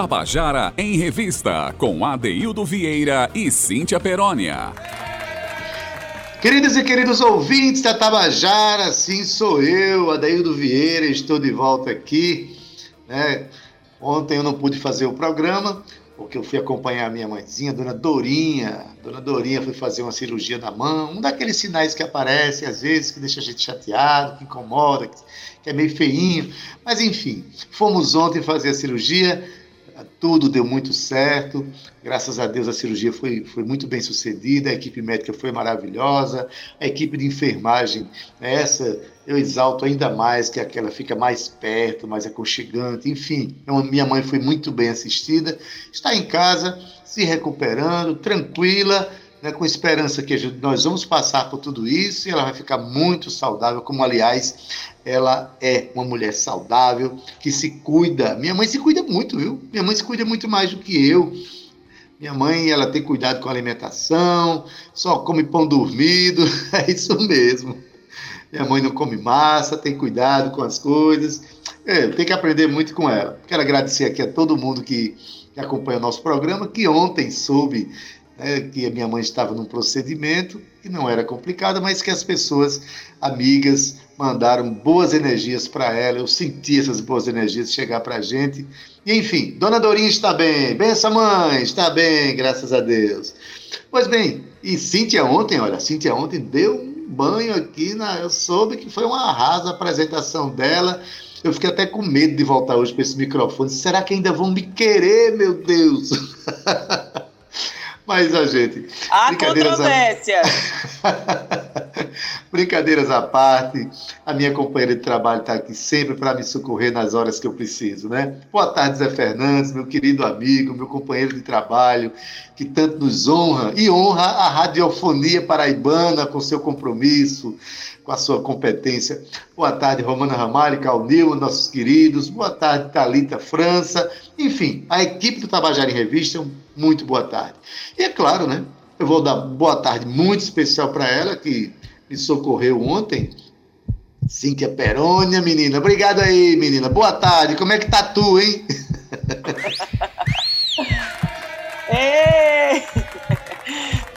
Tabajara em Revista, com Adeildo Vieira e Cíntia Perónia. Queridos e queridos ouvintes da Tabajara, sim sou eu, Adeildo Vieira, estou de volta aqui. Né? Ontem eu não pude fazer o programa, porque eu fui acompanhar a minha mãezinha, Dona Dorinha. Dona Dorinha foi fazer uma cirurgia na mão, um daqueles sinais que aparecem às vezes, que deixa a gente chateado, que incomoda, que é meio feinho. Mas enfim, fomos ontem fazer a cirurgia, tudo deu muito certo. Graças a Deus a cirurgia foi, foi muito bem sucedida, a equipe médica foi maravilhosa, a equipe de enfermagem, essa eu exalto ainda mais, que aquela fica mais perto, mais aconchegante, enfim. Então, minha mãe foi muito bem assistida, está em casa, se recuperando, tranquila, né, com esperança que nós vamos passar por tudo isso e ela vai ficar muito saudável, como aliás ela é uma mulher saudável, que se cuida. Minha mãe se cuida muito, viu? Minha mãe se cuida muito mais do que eu. Minha mãe, ela tem cuidado com a alimentação, só come pão dormido, é isso mesmo. Minha mãe não come massa, tem cuidado com as coisas. É, tem que aprender muito com ela. Quero agradecer aqui a todo mundo que, que acompanha o nosso programa, que ontem soube né, que a minha mãe estava num procedimento que não era complicado, mas que as pessoas, amigas, mandaram boas energias para ela. Eu senti essas boas energias chegar para a gente. E, enfim, Dona Dorinha está bem. Benção, mãe, está bem, graças a Deus. Pois bem, e Cíntia ontem, olha, Cíntia ontem deu banho aqui, na, eu soube que foi uma arrasa a apresentação dela. Eu fiquei até com medo de voltar hoje para esse microfone. Será que ainda vão me querer, meu Deus? Mas a gente. Há controvérsia. A... brincadeiras à parte, a minha companheira de trabalho está aqui sempre para me socorrer nas horas que eu preciso, né? Boa tarde, Zé Fernandes, meu querido amigo, meu companheiro de trabalho, que tanto nos honra e honra a radiofonia paraibana com seu compromisso, com a sua competência. Boa tarde, Romana Ramalho, Calnil, nossos queridos. Boa tarde, Talita França. Enfim, a equipe do Tabajara em Revista, muito boa tarde. E é claro, né? Eu vou dar boa tarde muito especial para ela, que me socorreu ontem. Cíntia Perônia, menina. Obrigado aí, menina. Boa tarde. Como é que tá tu, hein? Ei!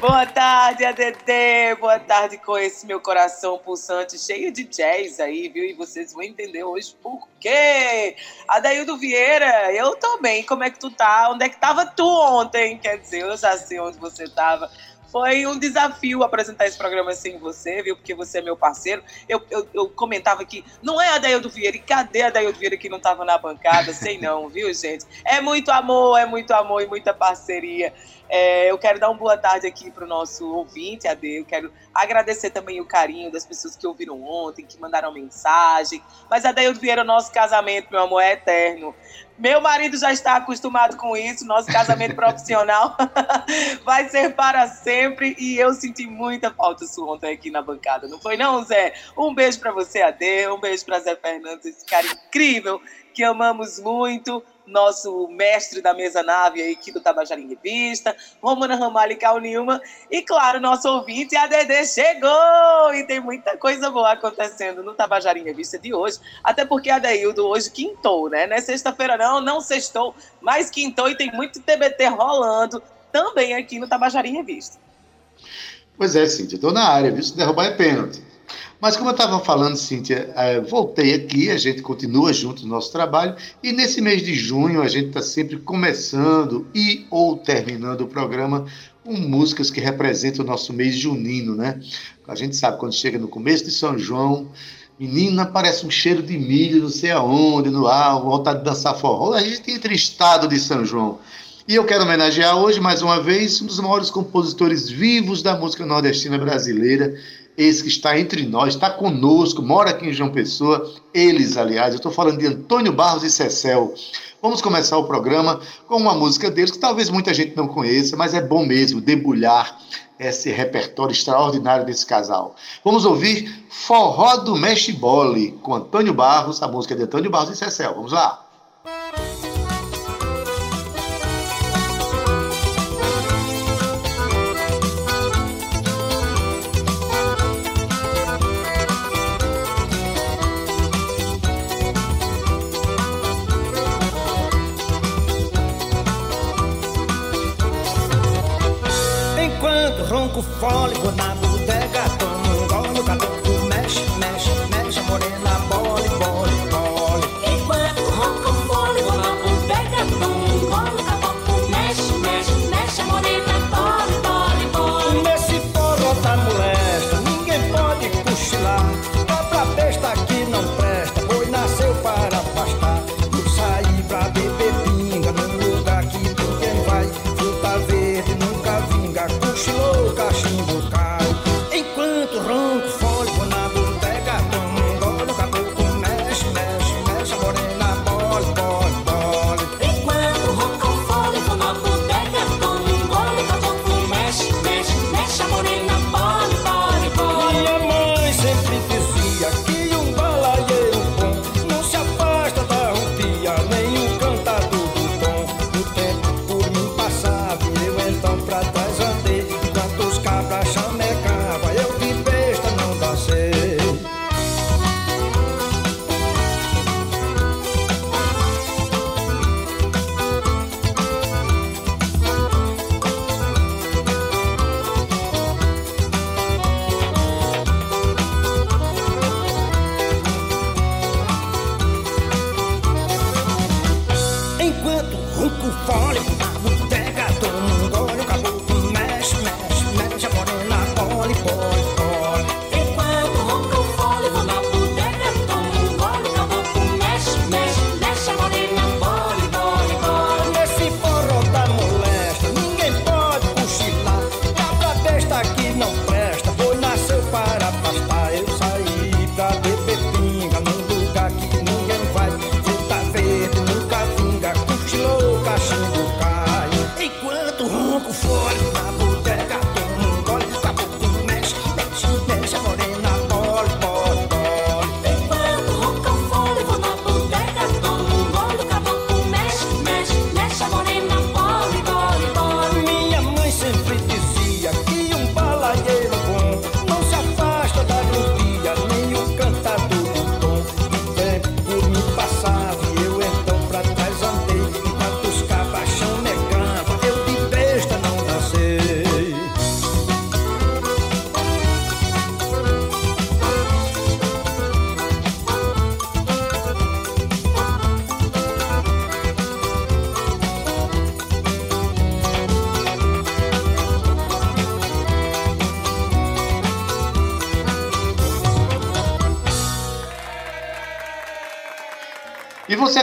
Boa tarde, ADT. Boa tarde com esse meu coração pulsante, cheio de jazz aí, viu? E vocês vão entender hoje por quê. Adaildo Vieira, eu também. Como é que tu tá? Onde é que tava tu ontem? Quer dizer, eu já sei onde você tava. Foi um desafio apresentar esse programa sem você, viu? Porque você é meu parceiro. Eu, eu, eu comentava que não é a Daildo Vieira. E cadê a Daildo Vieira que não estava na bancada? Sei não, viu, gente? É muito amor, é muito amor e muita parceria. É, eu quero dar uma boa tarde aqui para o nosso ouvinte, Ade. Eu quero agradecer também o carinho das pessoas que ouviram ontem, que mandaram mensagem. Mas, Adeildo Vieira, nosso casamento, meu amor, é eterno. Meu marido já está acostumado com isso, nosso casamento profissional vai ser para sempre. E eu senti muita falta sua ontem aqui na bancada, não foi, não, Zé? Um beijo para você, Ade. Um beijo para Zé Fernandes, esse cara incrível que amamos muito nosso mestre da mesa nave aqui do Tabajara em Revista, Romana Ramalho e Cal Nilma, e claro, nosso ouvinte, a Dedê chegou! E tem muita coisa boa acontecendo no Tabajara em Revista de hoje, até porque a Deildo hoje quintou, né? Não é sexta-feira não, não sextou, mas quintou e tem muito TBT rolando também aqui no Tabajara em Revista. Pois é, Cíntia, estou na área? Se derrubar é pênalti. Mas como eu estava falando, Cíntia, é, voltei aqui, a gente continua junto no nosso trabalho, e nesse mês de junho a gente está sempre começando e ou terminando o programa com músicas que representam o nosso mês junino, né? A gente sabe, quando chega no começo de São João, menina, parece um cheiro de milho, não sei aonde, no ar, vontade de dançar forró. A gente tem estado de São João. E eu quero homenagear hoje, mais uma vez, um dos maiores compositores vivos da música nordestina brasileira, esse que está entre nós, está conosco, mora aqui em João Pessoa, eles, aliás, eu estou falando de Antônio Barros e Cecel. Vamos começar o programa com uma música deles que talvez muita gente não conheça, mas é bom mesmo debulhar esse repertório extraordinário desse casal. Vamos ouvir Forró do Mexe Bole, com Antônio Barros, a música de Antônio Barros e Cecel. Vamos lá. falling when I'm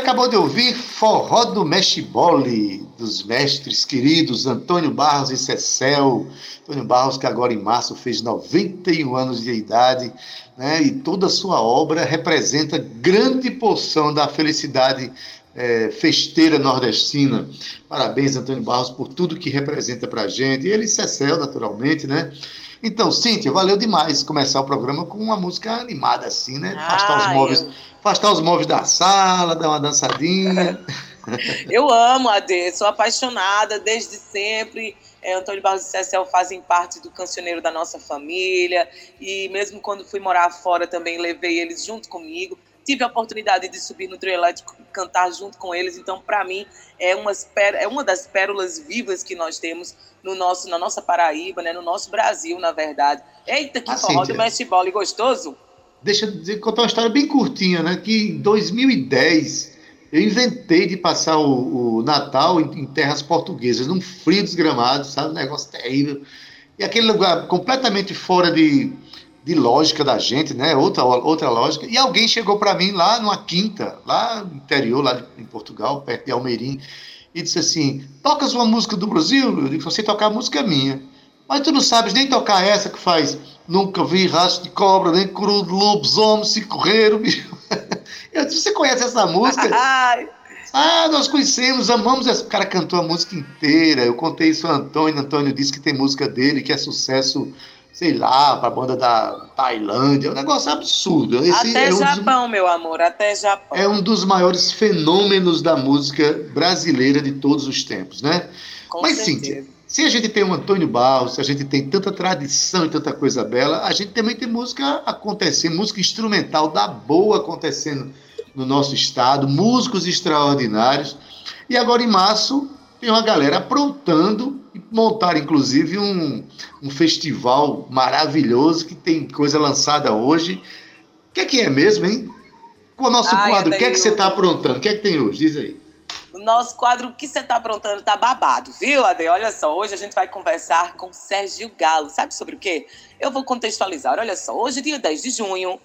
acabou de ouvir Forró do Mexibole, dos mestres queridos Antônio Barros e Cecel. Antônio Barros, que agora em março fez 91 anos de idade, né? e toda a sua obra representa grande porção da felicidade é, festeira nordestina. Parabéns, Antônio Barros, por tudo que representa para a gente. E ele Cecel, naturalmente, né? Então, Cíntia, valeu demais começar o programa com uma música animada assim, né? Afastar os móveis, eu... afastar os móveis da sala, dar uma dançadinha. eu amo a D, sou apaixonada desde sempre. É, Antônio Barros e Cecel fazem parte do cancioneiro da nossa família e mesmo quando fui morar fora também levei eles junto comigo tive a oportunidade de subir no trio elétrico e cantar junto com eles. Então, para mim, é uma, é uma das pérolas vivas que nós temos no nosso, na nossa Paraíba, né? no nosso Brasil, na verdade. Eita, que ah, forró do mestre bola gostoso! Deixa eu dizer, contar uma história bem curtinha, né? Que em 2010 eu inventei de passar o, o Natal em, em, terras portuguesas, num frio desgramado, sabe? Um negócio terrível. E aquele lugar completamente fora de, de lógica da gente, né? Outra, outra lógica. E alguém chegou para mim lá numa quinta, lá no interior, lá em Portugal, perto de Almeirim, e disse assim: Tocas uma música do Brasil? Eu disse: Você tocar a música minha. Mas tu não sabes nem tocar essa que faz Nunca vi rastro de cobra, nem cru de lobisomem se correr. Bicho. Eu disse: Você conhece essa música? Ah, nós conhecemos, amamos essa. O cara cantou a música inteira. Eu contei isso ao Antônio. Antônio disse que tem música dele, que é sucesso sei lá, para a banda da Tailândia, é um negócio absurdo. Esse até é um Japão, dos, meu amor, até Japão. É um dos maiores fenômenos da música brasileira de todos os tempos, né? Com Mas. Cíntia, se a gente tem o Antônio Barros, se a gente tem tanta tradição e tanta coisa bela, a gente também tem música acontecendo, música instrumental da boa acontecendo no nosso estado, músicos extraordinários. E agora em março tem uma galera aprontando montaram, inclusive, um, um festival maravilhoso que tem coisa lançada hoje. O que é que é mesmo, hein? Com o nosso Ai, quadro, o que é que você está aprontando? O que é que tem hoje? Diz aí. O nosso quadro, o que você está aprontando, tá babado, viu, Ade? Olha só, hoje a gente vai conversar com Sérgio Galo. Sabe sobre o quê? Eu vou contextualizar. Olha só, hoje, dia 10 de junho,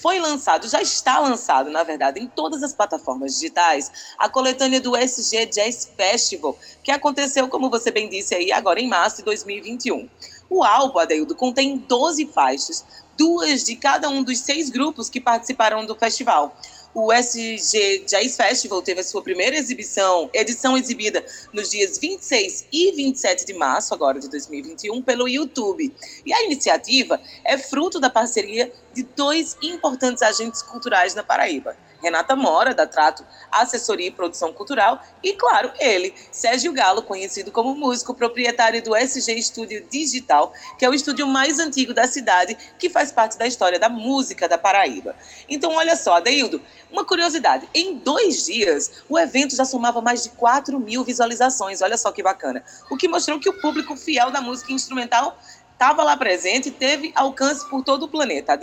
foi lançado, já está lançado, na verdade, em todas as plataformas digitais, a coletânea do SG Jazz Festival, que aconteceu, como você bem disse aí, agora em março de 2021. O álbum, Adeildo, contém 12 faixas, duas de cada um dos seis grupos que participaram do festival o SG Jazz Festival teve a sua primeira exibição, edição exibida nos dias 26 e 27 de março, agora de 2021, pelo YouTube. E a iniciativa é fruto da parceria de dois importantes agentes culturais na Paraíba. Renata Mora, da Trato Assessoria e Produção Cultural, e, claro, ele, Sérgio Galo, conhecido como músico, proprietário do SG Estúdio Digital, que é o estúdio mais antigo da cidade, que faz parte da história da música da Paraíba. Então, olha só, Adeildo, uma curiosidade: em dois dias, o evento já somava mais de 4 mil visualizações, olha só que bacana. O que mostrou que o público fiel da música instrumental estava lá presente e teve alcance por todo o planeta.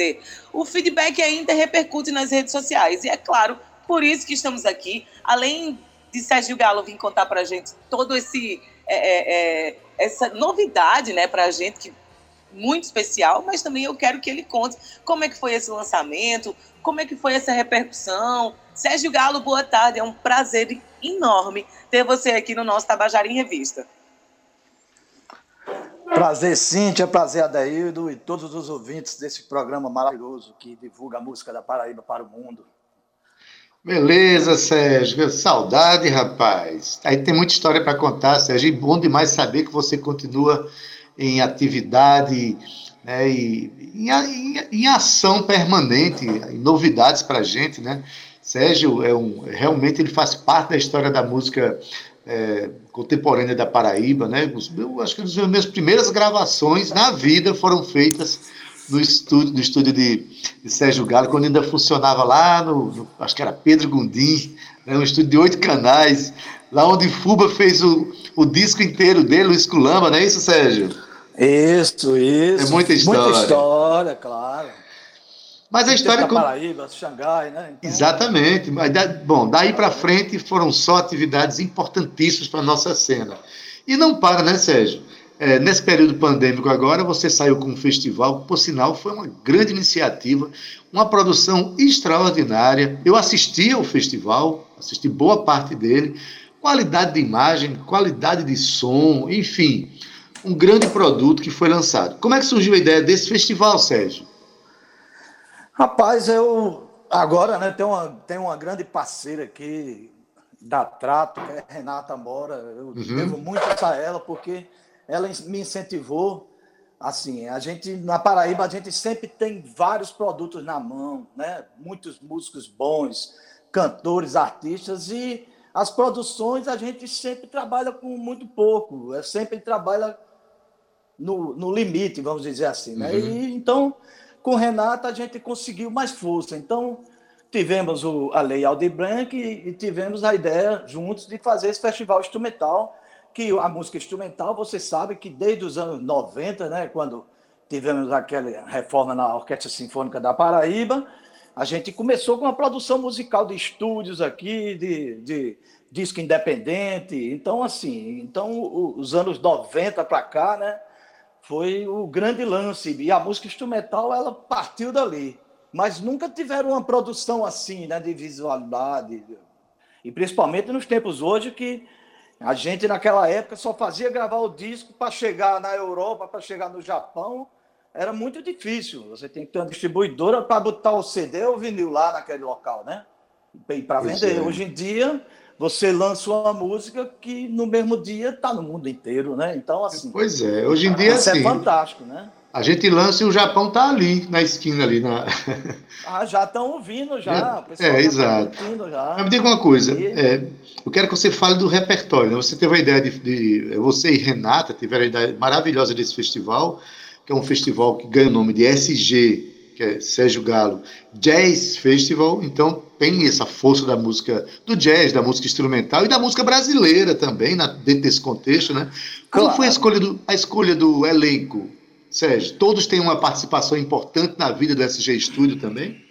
O feedback ainda repercute nas redes sociais e é claro, por isso que estamos aqui, além de Sérgio Galo vir contar para a gente todo esse é, é, é, essa novidade, né, para a gente que muito especial, mas também eu quero que ele conte como é que foi esse lançamento, como é que foi essa repercussão. Sérgio Galo, boa tarde, é um prazer enorme ter você aqui no nosso Tabajara em Revista. Prazer, Cíntia, prazer, Adaildo e todos os ouvintes desse programa maravilhoso que divulga a música da Paraíba para o mundo. Beleza, Sérgio. Saudade, rapaz. Aí tem muita história para contar, Sérgio. E bom demais saber que você continua em atividade né, e em, em, em ação permanente, novidades para a gente, né? Sérgio é um, realmente ele faz parte da história da música é, contemporânea da Paraíba, né? Eu acho que as minhas primeiras gravações na vida foram feitas no estúdio, no estúdio de, de Sérgio Galo, quando ainda funcionava lá no, no acho que era Pedro Gundim, né? um estúdio de oito canais, lá onde Fuba fez o, o disco inteiro dele, o Esculamba, não é isso, Sérgio? Isso, isso. É muita história. Muita história, claro. Mas a história. Com... Paraíba, Xangai, né? Então... Exatamente. Mas, bom, daí para frente foram só atividades importantíssimas para a nossa cena. E não para, né, Sérgio? É, nesse período pandêmico agora, você saiu com um festival, por sinal, foi uma grande iniciativa, uma produção extraordinária. Eu assisti ao festival, assisti boa parte dele, qualidade de imagem, qualidade de som, enfim, um grande produto que foi lançado. Como é que surgiu a ideia desse festival, Sérgio? Rapaz, eu agora né, tem, uma, tem uma grande parceira aqui da Trato, que é Renata Mora. Eu uhum. devo muito a ela, porque ela me incentivou. Assim, a gente na Paraíba a gente sempre tem vários produtos na mão, né? Muitos músicos bons, cantores, artistas e as produções a gente sempre trabalha com muito pouco, é sempre trabalha no, no limite, vamos dizer assim, né? Uhum. E então com Renata, a gente conseguiu mais força. Então, tivemos o, a Lei Aldir Blanc e, e tivemos a ideia juntos de fazer esse festival instrumental, que a música instrumental, você sabe que desde os anos 90, né, quando tivemos aquela reforma na Orquestra Sinfônica da Paraíba, a gente começou com uma produção musical de estúdios aqui, de, de disco independente. Então, assim, então os anos 90 para cá, né? foi o grande lance. E a música instrumental, ela partiu dali. Mas nunca tiveram uma produção assim, né, de visualidade. E principalmente nos tempos hoje que a gente naquela época só fazia gravar o disco para chegar na Europa, para chegar no Japão. Era muito difícil. Você tem que ter uma distribuidora para botar o CD ou o vinil lá naquele local, né? E para vender. É. Hoje em dia, você lança uma música que no mesmo dia está no mundo inteiro, né? Então, assim. Pois é, hoje em dia. Isso é assim, é fantástico, né? A gente lança e o Japão está ali, na esquina ali. Na... ah, já estão ouvindo já. É, é exato. Já. Mas me diga uma coisa, é, eu quero que você fale do repertório. Né? Você teve a ideia de, de, Você e Renata tiveram a ideia maravilhosa desse festival, que é um festival que ganha o nome de SG, que é Sérgio Galo Jazz Festival, então tem essa força da música do jazz, da música instrumental e da música brasileira também, na, dentro desse contexto, né? Como claro. foi a escolha, do, a escolha do elenco, Sérgio? Todos têm uma participação importante na vida do SG Studio também?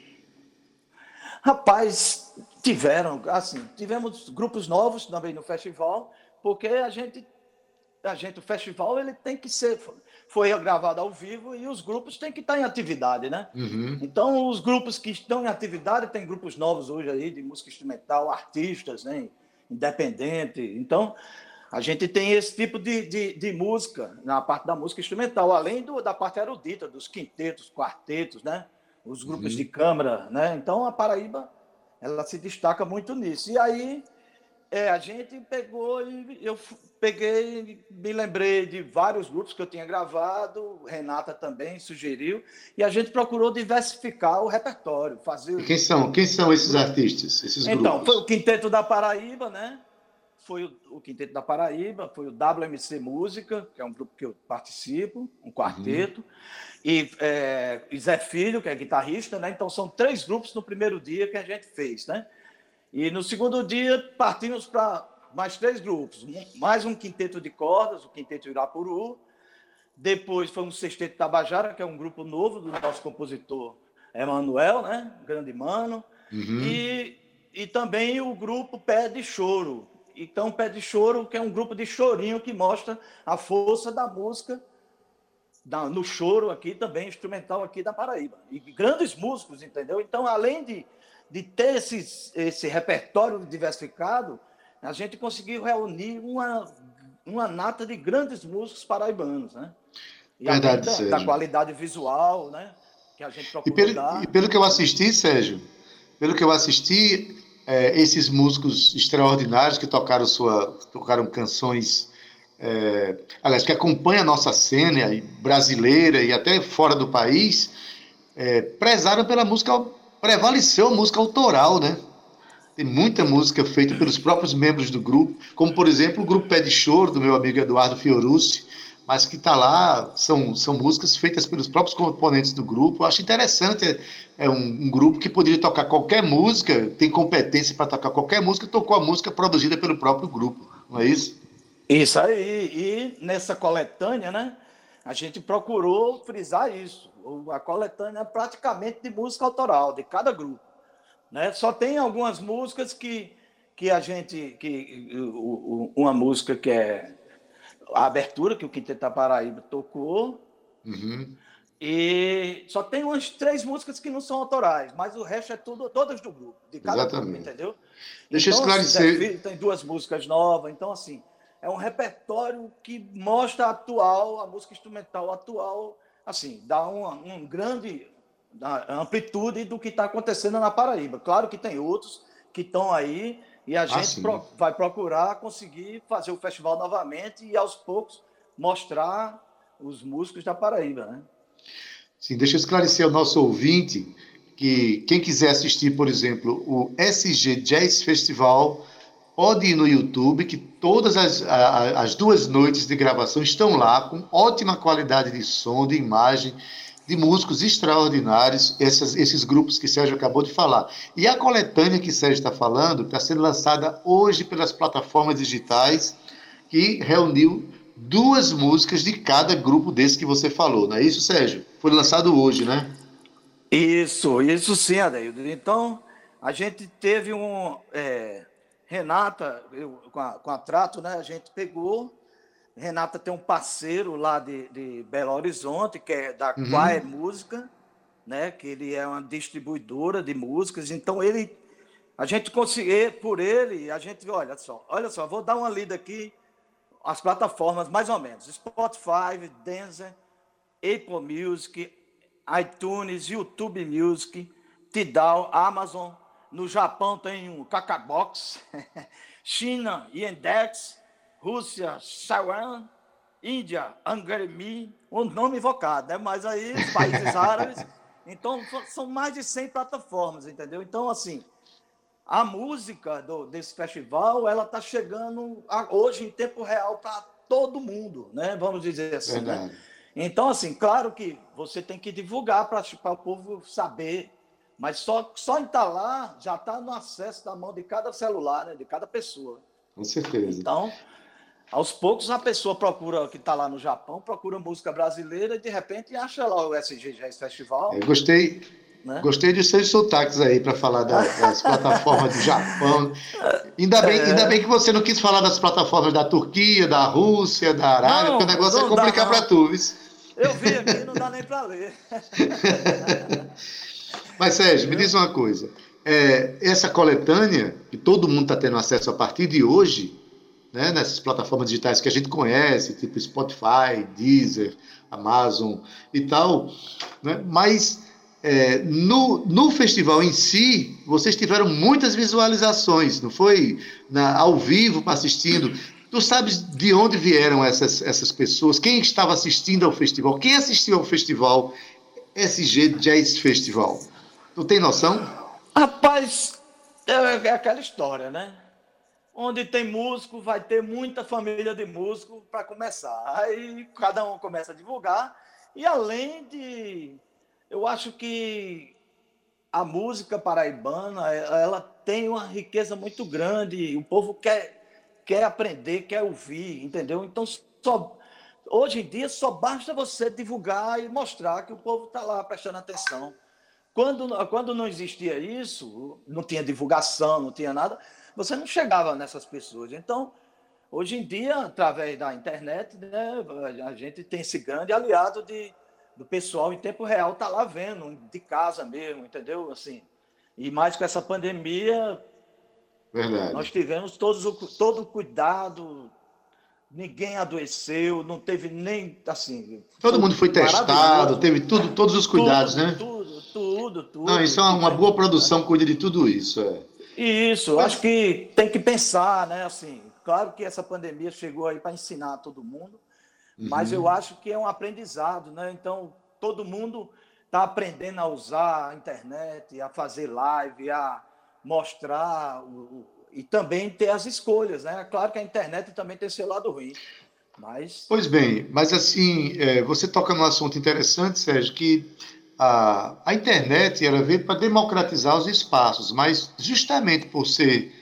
Rapaz, tiveram, assim, tivemos grupos novos também no festival, porque a gente, a gente, o festival ele tem que ser foi gravado ao vivo e os grupos têm que estar em atividade, né? Uhum. Então, os grupos que estão em atividade, tem grupos novos hoje aí de música instrumental, artistas, né? Independente. Então, a gente tem esse tipo de, de, de, música na parte da música instrumental, além do, da parte erudita, dos quintetos, quartetos, né? Os grupos uhum. de câmara, né? Então, a Paraíba, ela se destaca muito nisso. E aí, é, a gente pegou e eu peguei, me lembrei de vários grupos que eu tinha gravado, Renata também sugeriu, e a gente procurou diversificar o repertório, fazer. E quem são? Quem são esses artistas? Esses então, grupos? foi o Quinteto da Paraíba, né? Foi o, o, Quinteto da Paraíba, foi o WMC Música, que é um grupo que eu participo, um quarteto, uhum. e, é, e Zé Filho, que é guitarrista, né? Então são três grupos no primeiro dia que a gente fez, né? E no segundo dia partimos para mais três grupos, mais um quinteto de cordas, o quinteto Irapuru, depois foi um sexteto Tabajara, que é um grupo novo do nosso compositor Emanuel, né? Grande mano, uhum. e, e também o grupo Pé de Choro. Então, Pé de Choro, que é um grupo de chorinho que mostra a força da música da, no choro aqui também, instrumental aqui da Paraíba. E grandes músicos, entendeu? Então, além de de ter esses, esse repertório diversificado, a gente conseguiu reunir uma, uma nata de grandes músicos paraibanos, né? E Verdade, da, Sérgio. da qualidade visual, né? Que a gente e pelo, dar. E pelo que eu assisti, Sérgio, pelo que eu assisti, é, esses músicos extraordinários que tocaram sua, tocaram canções, é, aliás, que acompanham a nossa cena brasileira e até fora do país, é, prezaram pela música prevaleceu a música autoral, né? Tem muita música feita pelos próprios membros do grupo, como por exemplo o grupo Pé de Choro, do meu amigo Eduardo Fiorucci, mas que está lá, são, são músicas feitas pelos próprios componentes do grupo. Eu acho interessante, é, é um, um, grupo que poderia tocar qualquer música, tem competência para tocar qualquer música, tocou a música produzida pelo próprio grupo, não é isso? Isso aí, e nessa coletânea, né, a gente procurou frisar isso a coletânea é praticamente de música autoral, de cada grupo. Né? Só tem algumas músicas que, que a gente. que Uma música que é a abertura, que o Quinteto Paraíba tocou. Uhum. E só tem umas três músicas que não são autorais, mas o resto é tudo, todas do grupo, de cada Exatamente. grupo, entendeu? Deixa então, eu esclarecer. Tem duas músicas novas, então assim, é um repertório que mostra a atual, a música instrumental atual assim, dá uma, um grande amplitude do que está acontecendo na Paraíba. Claro que tem outros que estão aí e a ah, gente pro, vai procurar conseguir fazer o festival novamente e aos poucos mostrar os músicos da Paraíba, né? Sim, deixa eu esclarecer ao nosso ouvinte que quem quiser assistir, por exemplo, o SG Jazz Festival pode ir no YouTube, que todas as, as duas noites de gravação estão lá, com ótima qualidade de som, de imagem, de músicos extraordinários, essas, esses grupos que Sérgio acabou de falar. E a coletânea que Sérgio está falando está sendo lançada hoje pelas plataformas digitais, que reuniu duas músicas de cada grupo desse que você falou, não é isso, Sérgio? Foi lançado hoje, né? Isso, isso sim, Adaildo. Então, a gente teve um. É Renata, eu, com, a, com a Trato, né, a gente pegou. Renata tem um parceiro lá de, de Belo Horizonte, que é da uhum. Quae Música, né, que ele é uma distribuidora de músicas. Então, ele, a gente conseguiu, por ele, a gente, olha só, olha só, vou dar uma lida aqui, as plataformas, mais ou menos, Spotify, Deezer, Apple Music, iTunes, YouTube Music, Tidal, Amazon, no Japão tem o Kakabox, China, Yandex, Rússia, Taiwan, Índia, Angaremi, um nome invocado, né? Mas aí os países árabes. Então, são mais de 100 plataformas, entendeu? Então, assim, a música do, desse festival, ela está chegando a, hoje em tempo real para todo mundo, né? Vamos dizer assim, né? Então, assim, claro que você tem que divulgar para o povo saber, mas só, só lá já está no acesso da mão de cada celular, né, de cada pessoa. Com certeza. Então, aos poucos a pessoa procura, que está lá no Japão, procura música brasileira e de repente acha lá o SG Jazz Festival. Eu gostei, né? Gostei de seus sotaques aí para falar das, das plataformas do Japão. Ainda bem, é... ainda bem que você não quis falar das plataformas da Turquia, da Rússia, da Arábia, não, porque o negócio é complicar para tu. Eu vi aqui, não dá nem para ler. Mas, Sérgio, me diz uma coisa. É, essa coletânea, que todo mundo está tendo acesso a partir de hoje, né, nessas plataformas digitais que a gente conhece, tipo Spotify, Deezer, Amazon e tal, né, mas é, no, no festival em si, vocês tiveram muitas visualizações, não foi? Na, ao vivo, assistindo. Tu sabes de onde vieram essas, essas pessoas? Quem estava assistindo ao festival? Quem assistiu ao festival SG Jazz Festival? Tu tem noção? Rapaz, é, é aquela história, né? Onde tem músico, vai ter muita família de músico para começar. Aí cada um começa a divulgar. E além de eu acho que a música paraibana ela tem uma riqueza muito grande. O povo quer, quer aprender, quer ouvir, entendeu? Então, só, hoje em dia, só basta você divulgar e mostrar que o povo está lá prestando atenção. Quando, quando não existia isso, não tinha divulgação, não tinha nada, você não chegava nessas pessoas. Então, hoje em dia, através da internet, né, a gente tem esse grande aliado de do pessoal em tempo real tá lá vendo, de casa mesmo, entendeu? Assim, e mais com essa pandemia, Verdade. nós tivemos todos o, todo o cuidado, ninguém adoeceu, não teve nem assim. Todo mundo foi testado, teve tudo, todos os cuidados, tudo, né? Tudo, tudo, tudo. Não, isso é uma, boa produção, cuida de tudo isso. É. Isso, Mas... acho que tem que pensar, né? Assim, claro que essa pandemia chegou aí para ensinar todo mundo, mas eu uhum. acho que é um aprendizado, né? Então, todo mundo está aprendendo a usar a internet, a fazer live, a mostrar o, e também ter as escolhas, né? Claro que a internet também tem seu lado ruim, mas... Pois bem, mas assim, é, você toca num assunto interessante, Sérgio, que a, a internet ela veio para democratizar os espaços, mas justamente por ser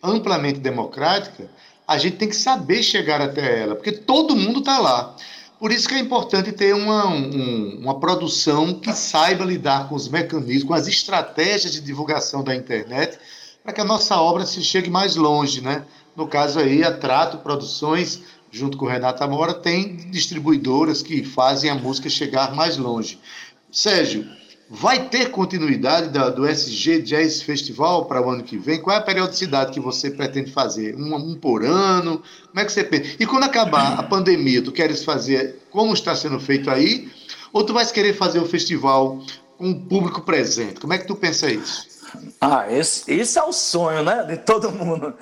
amplamente democrática, a gente tem que saber chegar até ela, porque todo mundo está lá. Por isso que é importante ter uma, um, uma produção que saiba lidar com os mecanismos, com as estratégias de divulgação da internet, para que a nossa obra se chegue mais longe, né? No caso aí, a Trato Produções, junto com Renata Mora, tem distribuidoras que fazem a música chegar mais longe. Sérgio, Vai ter continuidade da, do SG Jazz Festival para o ano que vem? Qual é a periodicidade que você pretende fazer? Um, um, por ano? Como é que você pensa? E quando acabar a pandemia, tu queres fazer como está sendo feito aí? Ou tu vais querer fazer o festival com o público presente? Como é que tu pensa isso? Ah, esse, esse é o sonho, né? De todo mundo.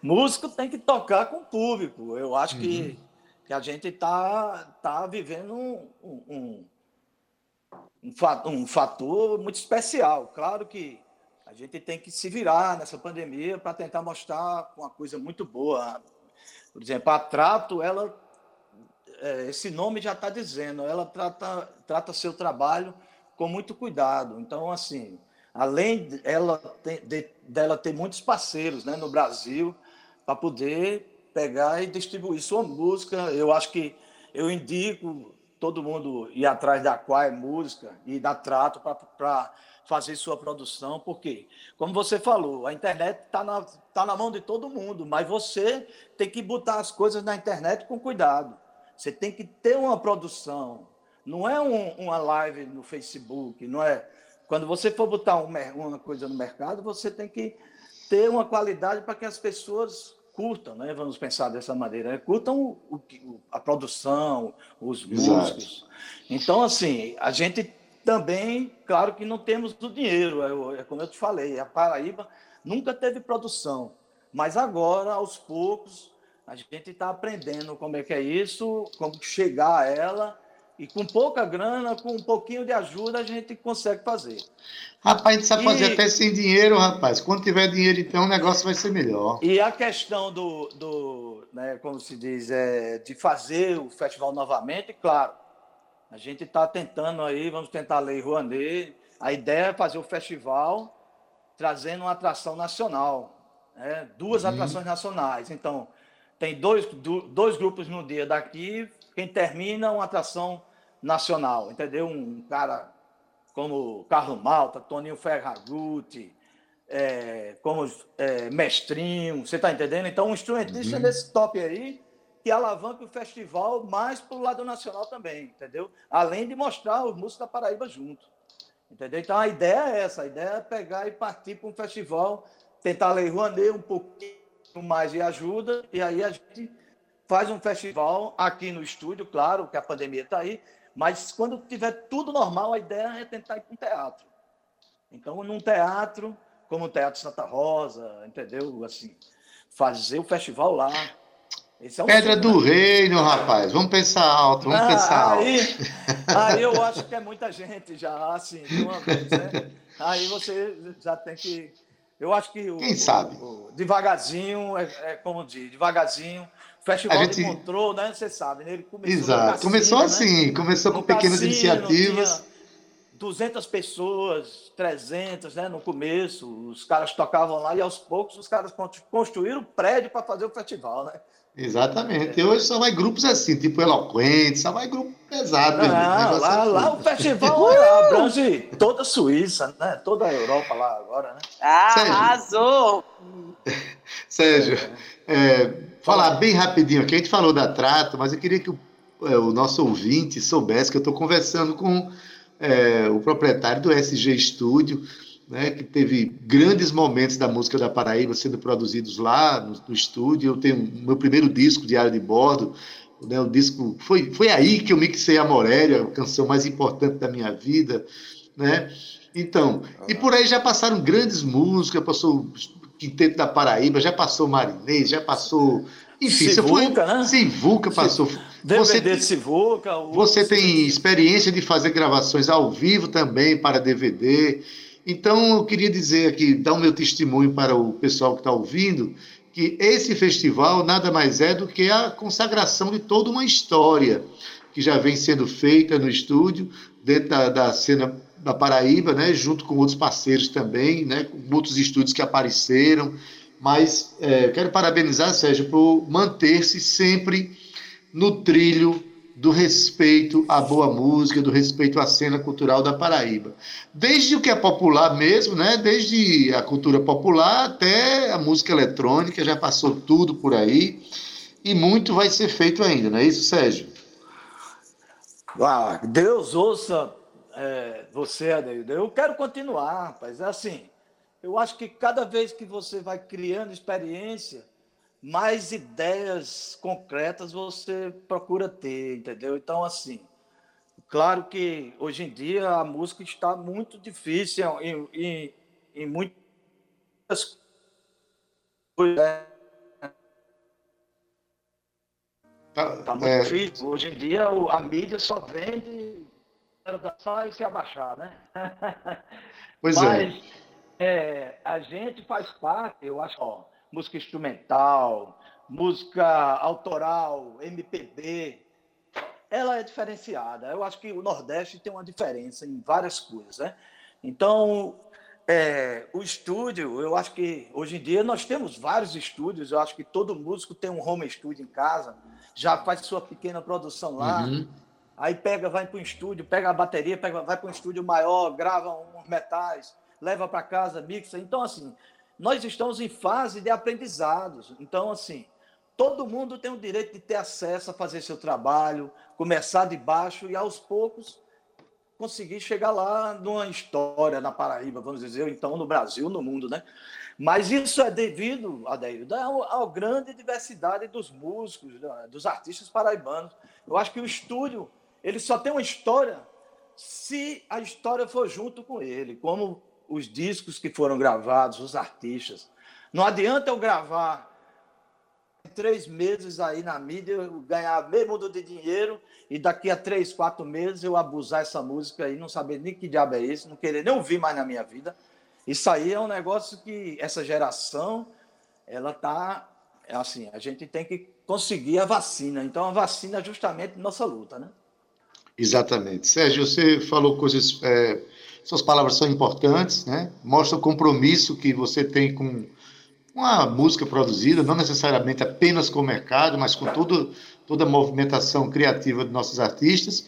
Músico tem que tocar com o público. Eu acho uhum. que, que a gente está tá vivendo um, um um fator muito especial. Claro que a gente tem que se virar nessa pandemia para tentar mostrar uma coisa muito boa. Por exemplo, a Trato, ela, é, esse nome já está dizendo, ela trata, trata seu trabalho com muito cuidado. Então, assim, além de ela ter, de, dela ter muitos parceiros né, no Brasil para poder pegar e distribuir sua música, eu acho que eu indico todo mundo ir atrás da Quai Música e da Trato para fazer sua produção, porque, como você falou, a internet está na, tá na mão de todo mundo, mas você tem que botar as coisas na internet com cuidado. Você tem que ter uma produção. Não é um, uma live no Facebook, não é. Quando você for botar um, uma coisa no mercado, você tem que ter uma qualidade para que as pessoas curtam, né? vamos pensar dessa maneira, né? curtam o, o, a produção, os músicos. Então, assim, a gente também, claro que não temos o dinheiro, é, é como eu te falei, a Paraíba nunca teve produção, mas agora, aos poucos, a gente está aprendendo como é que é isso, como chegar a ela e com pouca grana, com um pouquinho de ajuda, a gente consegue fazer. Rapaz, a gente sabe e... fazer até sem dinheiro, rapaz. Quando tiver dinheiro, então, o negócio vai ser melhor. E a questão do, do né, como se diz, é, de fazer o festival novamente, claro, A gente está tentando aí, vamos tentar a Lei Rouanet. A ideia é fazer o festival trazendo uma atração nacional, né? duas uhum. atrações nacionais. Então, tem dois, dois grupos no dia daqui, quem termina uma atração nacional, entendeu? Um cara como Carlos Malta, Toninho Ferragutti, é, como é, Mestrinho, você está entendendo? Então, um instrumentista uhum. desse top aí, que alavanca o festival mais para o lado nacional também, entendeu? Além de mostrar os músicos da Paraíba junto. Entendeu? Então a ideia é essa, a ideia é pegar e partir para um festival, tentar ler Rouanet um pouquinho mais de ajuda, e aí a gente faz um festival aqui no estúdio, claro que a pandemia está aí, mas quando tiver tudo normal, a ideia é tentar ir para um teatro. Então, num teatro, como o Teatro Santa Rosa, entendeu? Assim, fazer o festival lá, é Pedra do né? Reino, rapaz. Vamos pensar alto, vamos ah, pensar aí, alto. Aí eu acho que é muita gente já, assim, de uma vez, né? Aí você já tem que. Eu acho que. O, Quem sabe? O, o, devagarzinho, é, é, como diz, devagarzinho. Festival gente... encontrou, né? Você sabe, né? Ele começou. Exato. Cassino, começou né? assim, né? começou com no pequenas cassino, iniciativas. 200 pessoas, 300, né? No começo, os caras tocavam lá e aos poucos os caras construíram prédio para fazer o festival, né? Exatamente. E hoje só vai grupos assim, tipo eloquentes, só vai grupo pesado. Não, lá, é lá o festival é abrange toda a Suíça, né? Toda a Europa lá agora, né? Arrasou! Sérgio, é, falar bem rapidinho aqui, a gente falou da Trato, mas eu queria que o, é, o nosso ouvinte soubesse que eu estou conversando com é, o proprietário do SG Studio, né, que teve grandes momentos da música da Paraíba sendo produzidos lá no, no estúdio. Eu tenho meu primeiro disco, Diário de Bordo, né, o disco foi, foi aí que eu mixei a Morélia, a canção mais importante da minha vida, né? Então, e por aí já passaram grandes músicas, passou o Quinteto da Paraíba, já passou Marinês, já passou enfim, Sivuca, foi, né? Sivuca passou. DVD você, de Sivuca. Você tem experiência de fazer gravações ao vivo também para DVD. Então, eu queria dizer aqui, dar o meu testemunho para o pessoal que está ouvindo, que esse festival nada mais é do que a consagração de toda uma história que já vem sendo feita no estúdio, dentro da, da cena da Paraíba, né, junto com outros parceiros também, né, com outros estúdios que apareceram. Mas é, quero parabenizar, Sérgio, por manter-se sempre no trilho do respeito à boa música, do respeito à cena cultural da Paraíba. Desde o que é popular mesmo, né? Desde a cultura popular até a música eletrônica, já passou tudo por aí. E muito vai ser feito ainda, não é isso, Sérgio? Ah, Deus ouça é, você, Adeildo. Eu quero continuar, rapaz. É assim, eu acho que cada vez que você vai criando experiência, mais ideias concretas você procura ter, entendeu? Então, assim, claro que hoje em dia a música está muito difícil em, em, em muitas coisas. Está né? tá muito é... difícil. Hoje em dia a mídia só vende só e se abaixar, né? Pois é. Mas, é. é. A gente faz parte, eu acho, ó, música instrumental, música autoral, MPB, ela é diferenciada. Eu acho que o Nordeste tem uma diferença em várias coisas, né? Então, é, o estúdio, eu acho que hoje em dia nós temos vários estúdios. Eu acho que todo músico tem um home studio em casa, já faz sua pequena produção lá. Uhum. Aí pega, vai para um estúdio, pega a bateria, pega, vai para um estúdio maior, grava uns metais, leva para casa, mixa. Então, assim, nós estamos em fase de aprendizados. Então, assim, todo mundo tem o direito de ter acesso a fazer seu trabalho, começar de baixo e, aos poucos, conseguir chegar lá numa história na Paraíba, vamos dizer, então no Brasil, no mundo, né? Mas isso é devido, Adeildo, à grande diversidade dos músicos, dos artistas paraibanos. Eu acho que o estúdio, ele só tem uma história se a história for junto com ele, como os discos que foram gravados, os artistas. Não adianta eu gravar três meses aí na mídia, ganhar meio mundo de dinheiro e daqui a três, quatro meses eu abusar essa música aí, não saber nem que diabo é isso, não querer nem ouvir mais na minha vida. Isso aí é um negócio que essa geração, ela tá assim, a gente tem que conseguir a vacina. Então a vacina é justamente nossa luta, né? Exatamente. Sérgio, você falou coisas. É, suas palavras são importantes, né? Mostra o compromisso que você tem com uma música produzida, não necessariamente apenas com o mercado, mas com tudo, toda a movimentação criativa de nossos artistas.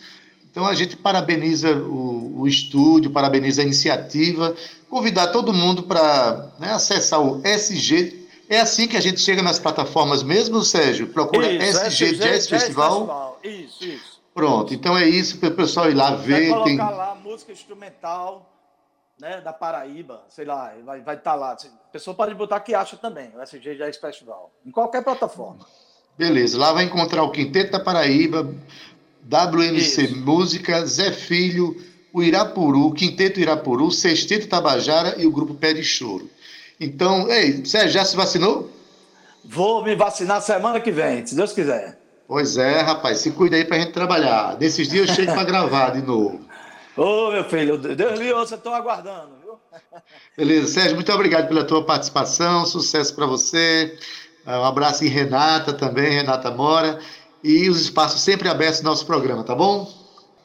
Então a gente parabeniza o, o estúdio, parabeniza a iniciativa, convidar todo mundo para né, acessar o SG. É assim que a gente chega nas plataformas mesmo, Sérgio? Procura isso, SG, SG Jazz, Festival. Festival. Isso, isso. Pronto, então é isso para o pessoal ir lá ver. Vai colocar tem... lá música instrumental né, da Paraíba, sei lá, vai estar vai tá lá. A pessoa pode botar que acha também, o SG Jazz Festival, em qualquer plataforma. Beleza, lá vai encontrar o Quinteto da Paraíba, WMC isso. Música, Zé Filho, o Irapuru, Quinteto Irapuru, Sexteto Tabajara e o Grupo Pé de Choro. Então, ei, Sérgio, já se vacinou? Vou me vacinar semana que vem, se Deus quiser. Pois é, rapaz, se cuida aí pra gente trabalhar. Desses dias eu chego para gravar de novo. Ô, meu filho, Deus lhe ouça, estou aguardando, viu? Beleza, Sérgio, muito obrigado pela tua participação, sucesso para você. Um abraço em Renata também, Renata Mora. E os espaços sempre abertos no nosso programa, tá bom?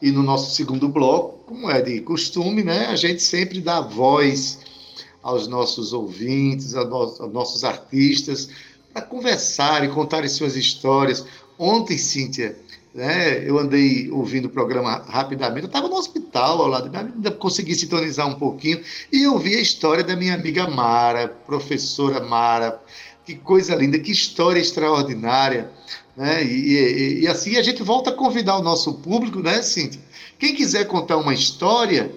E no nosso segundo bloco, como é de costume, né? A gente sempre dá voz aos nossos ouvintes, aos nossos artistas, para conversar e contar as suas histórias. Ontem, Cíntia, né, eu andei ouvindo o programa rapidamente. Eu estava no hospital ao lado, ainda consegui sintonizar um pouquinho e ouvi a história da minha amiga Mara, professora Mara. Que coisa linda, que história extraordinária. Né? E, e, e assim a gente volta a convidar o nosso público, né, Cíntia? Quem quiser contar uma história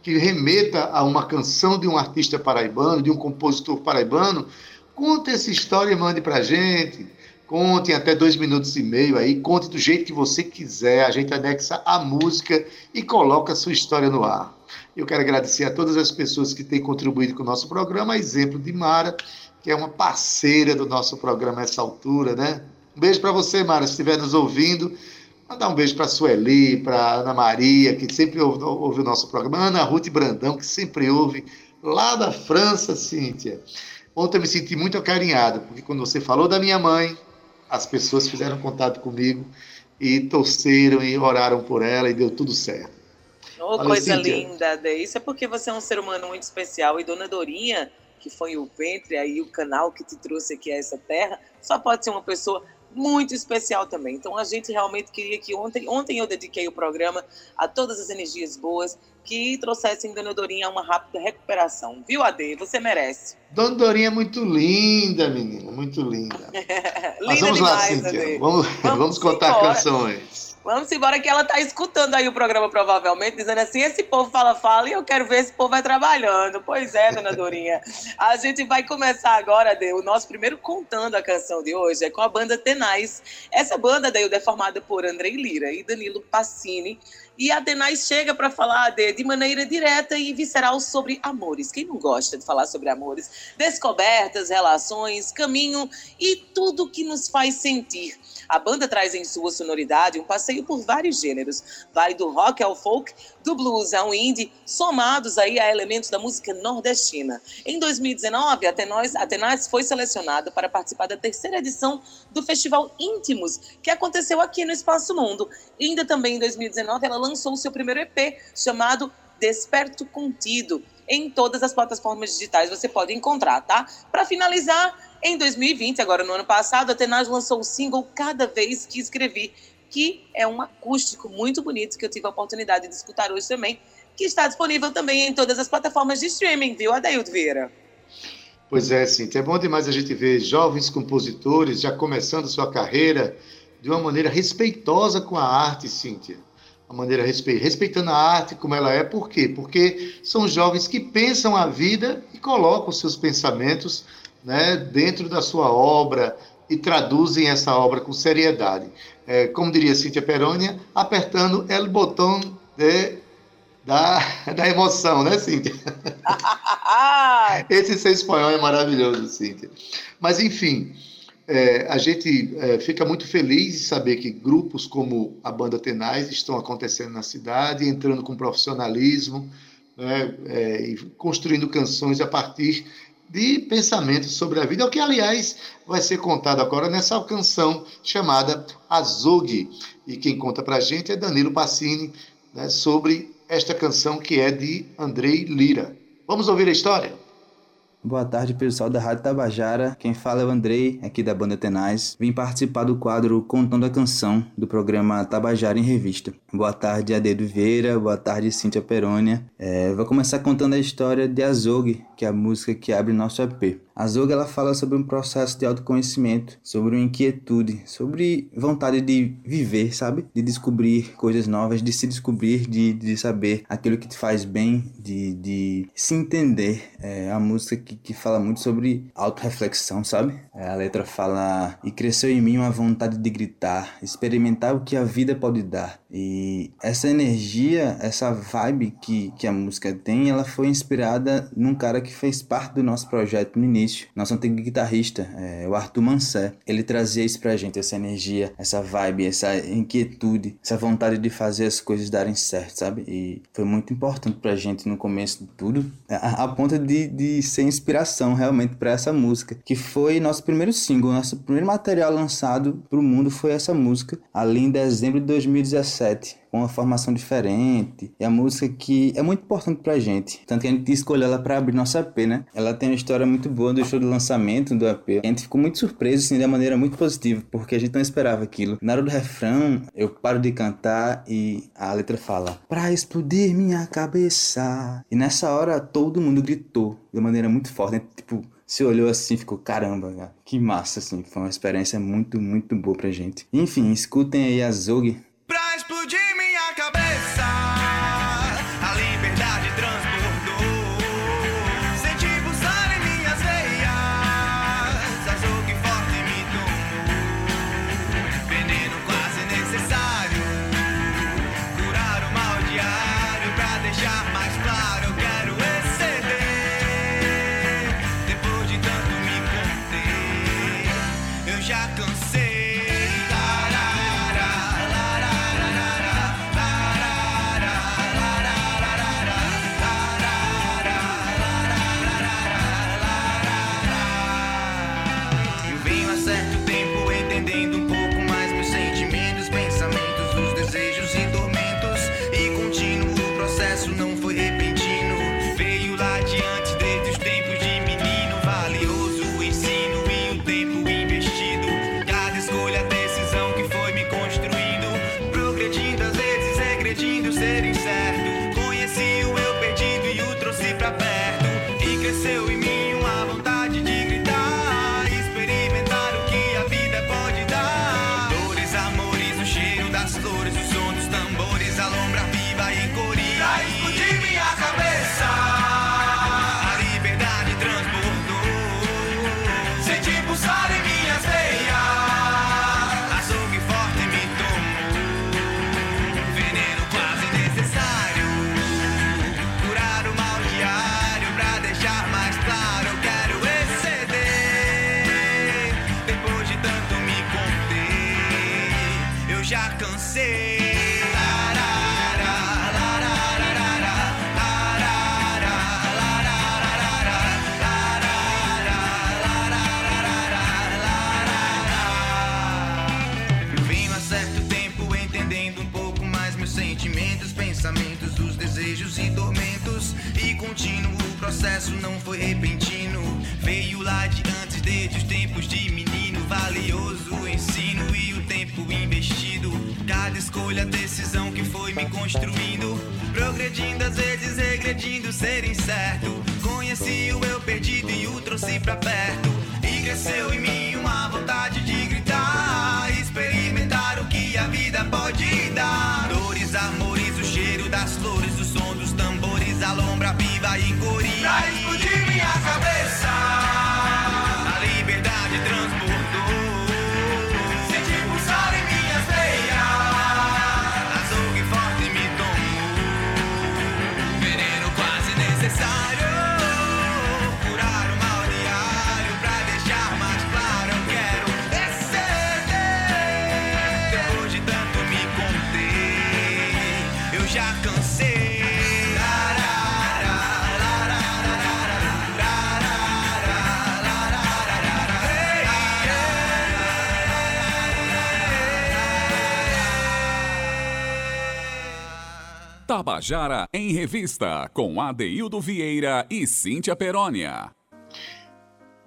que remeta a uma canção de um artista paraibano, de um compositor paraibano, conte essa história e mande para a gente Conte até dois minutos e meio aí, conte do jeito que você quiser. A gente anexa a música e coloca a sua história no ar. Eu quero agradecer a todas as pessoas que têm contribuído com o nosso programa, a exemplo de Mara, que é uma parceira do nosso programa nessa altura, né? Um beijo para você, Mara, se estiver nos ouvindo. Mandar um beijo para a Sueli, para Ana Maria, que sempre ouve, ouve, o nosso programa, Ana Ruth Brandão, que sempre ouve, lá da França, Cíntia. Ontem eu me senti muito acarinhado, porque quando você falou da minha mãe, as pessoas fizeram contato comigo e torceram e oraram por ela e deu tudo certo. Oh, coisa linda, Dê. Isso é porque você é um ser humano muito especial e Dona Dorinha, que foi o ventre aí, o canal que te trouxe aqui a essa terra, só pode ser uma pessoa muito especial também. Então a gente realmente queria que ontem, ontem eu dediquei o programa a todas as energias boas que trouxessem Dona Dorinha a uma rápida recuperação. Viu, Ade? Você merece. Dona Dorinha é muito linda, menina, muito linda. linda Mas vamos demais, lá, Cíntia. Vamos, vamos, vamos contar canções. Vamos embora que ela está escutando aí o programa, provavelmente, dizendo assim: esse povo fala, fala, e eu quero ver esse povo vai trabalhando. Pois é, dona Dorinha. A gente vai começar agora, o nosso primeiro contando a canção de hoje é com a banda Tenais. Essa banda, Deu, é formada por Andrei Lira e Danilo Passini. E a Tenais chega para falar de, de maneira direta e visceral sobre amores. Quem não gosta de falar sobre amores? Descobertas, relações, caminho e tudo que nos faz sentir. A banda traz em sua sonoridade um passeio por vários gêneros. Vai do rock ao folk, do blues ao indie, somados aí a elementos da música nordestina. Em 2019, a Tenaz, foi selecionada para participar da terceira edição do Festival Íntimos, que aconteceu aqui no Espaço Mundo. E ainda também em 2019, ela lançou o seu primeiro EP, chamado Desperto Contido. Em todas as plataformas digitais você pode encontrar, tá? Para finalizar, em 2020, agora no ano passado, a lançou o single Cada Vez Que Escrevi, que é um acústico muito bonito que eu tive a oportunidade de escutar hoje também, que está disponível também em todas as plataformas de streaming, viu, Adaildo Vieira? Pois é, Cíntia. É bom demais a gente ver jovens compositores já começando sua carreira de uma maneira respeitosa com a arte, Cíntia. Uma maneira respeitando a arte como ela é. Por quê? Porque são jovens que pensam a vida e colocam seus pensamentos né, dentro da sua obra e traduzem essa obra com seriedade. É, como diria Cíntia Perônia, apertando o botão de, da, da emoção, né, Cíntia? Esse seu espanhol é maravilhoso, Cíntia. Mas, enfim, é, a gente é, fica muito feliz de saber que grupos como a Banda Tenaz estão acontecendo na cidade, entrando com profissionalismo, né, é, e construindo canções a partir de pensamentos sobre a vida, o que, aliás, vai ser contado agora nessa canção chamada Azog. E quem conta para a gente é Danilo Passini, né, sobre esta canção que é de Andrei Lira. Vamos ouvir a história? Boa tarde, pessoal da Rádio Tabajara. Quem fala é o Andrei, aqui da banda Tenaz. Vim participar do quadro Contando a Canção, do programa Tabajara em Revista. Boa tarde, Adedo Vieira. Boa tarde, Cíntia Perônia. É, vou começar contando a história de Azog, que é a música que abre nosso EP. A Zoga ela fala sobre um processo de autoconhecimento, sobre uma inquietude, sobre vontade de viver, sabe? De descobrir coisas novas, de se descobrir, de, de saber aquilo que te faz bem, de, de se entender. É a música que, que fala muito sobre autorreflexão, sabe? É, a letra fala: E cresceu em mim uma vontade de gritar, experimentar o que a vida pode dar. E essa energia, essa vibe que, que a música tem, ela foi inspirada num cara que fez parte do nosso projeto no início nosso antigo guitarrista, é, o Arthur Mansé, ele trazia isso pra gente, essa energia, essa vibe, essa inquietude, essa vontade de fazer as coisas darem certo, sabe? E foi muito importante pra gente no começo de tudo, a, a ponto de, de ser inspiração realmente para essa música, que foi nosso primeiro single, nosso primeiro material lançado pro mundo foi essa música, ali em dezembro de 2017 com uma formação diferente. É a música que é muito importante pra gente. Tanto que a gente escolheu ela pra abrir nosso EP, né? Ela tem uma história muito boa do show do lançamento do EP. A gente ficou muito surpreso, assim, de maneira muito positiva, porque a gente não esperava aquilo. Na hora do refrão, eu paro de cantar e a letra fala: Pra explodir minha cabeça. E nessa hora, todo mundo gritou de maneira muito forte, né? Tipo, se olhou assim ficou, caramba, cara, que massa, assim. Foi uma experiência muito, muito boa pra gente. Enfim, escutem aí a Zog. Explodir minha cabeça, processo não foi repentino. Veio lá de antes, desde os tempos de menino. Valioso o ensino e o tempo investido. Cada escolha, decisão que foi me construindo. Progredindo, às vezes regredindo, ser incerto. Conheci o eu perdido e o trouxe pra perto. E cresceu em mim uma vontade de Tabajara em Revista, com Adeildo Vieira e Cíntia Perónia.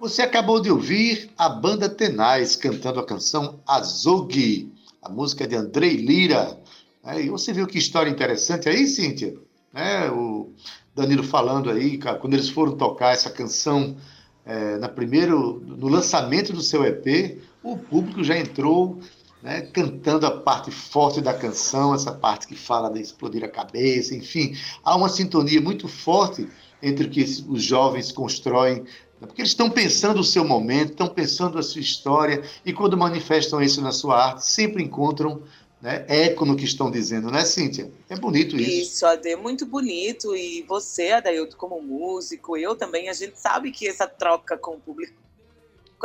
Você acabou de ouvir a banda Tenaz cantando a canção Azog, a música de Andrei Lira. É, e você viu que história interessante aí, Cíntia? É, o Danilo falando aí, quando eles foram tocar essa canção é, na primeiro, no lançamento do seu EP, o público já entrou né, cantando a parte forte da canção, essa parte que fala de explodir a cabeça, enfim, há uma sintonia muito forte entre o que os jovens constroem, porque eles estão pensando o seu momento, estão pensando a sua história, e quando manifestam isso na sua arte, sempre encontram né, eco no que estão dizendo, né, Cíntia? É bonito isso. Isso, Ade, muito bonito. E você, Adailton, como músico, eu também, a gente sabe que essa troca com o público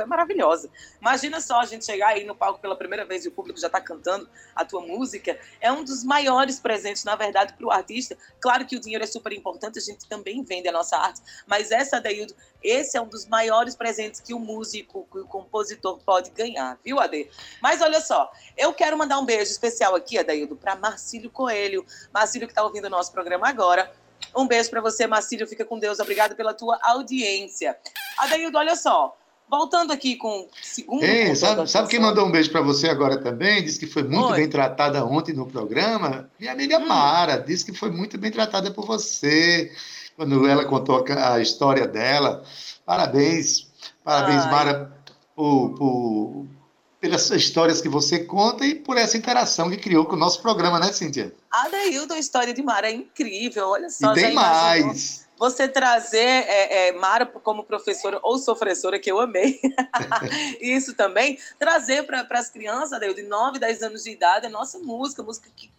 é maravilhosa. Imagina só a gente chegar aí no palco pela primeira vez e o público já está cantando a tua música. É um dos maiores presentes, na verdade, para o artista. Claro que o dinheiro é super importante, a gente também vende a nossa arte, mas essa, Adaildo, esse é um dos maiores presentes que o músico, que o compositor pode ganhar, viu, Ade? Mas olha só, eu quero mandar um beijo especial aqui, Adaildo, para Marcílio Coelho. Marcílio que está ouvindo o nosso programa agora. Um beijo para você, Marcílio. Fica com Deus. Obrigado pela tua audiência. Adaildo, olha só. Voltando aqui com o segundo. Ei, sabe, sabe quem mandou um beijo para você agora também? Disse que foi muito Oi. bem tratada ontem no programa. Minha amiga hum. Mara disse que foi muito bem tratada por você. Quando ela contou a história dela. Parabéns. Parabéns, Ai. Mara, por, por, pelas histórias que você conta e por essa interação que criou com o nosso programa, né, Cíntia? A Dailton, a história de Mara é incrível. Olha só, e tem mais você trazer é, é, Mara como professora ou sofressora, que eu amei, isso também, trazer para as crianças de 9, 10 anos de idade a nossa música, música que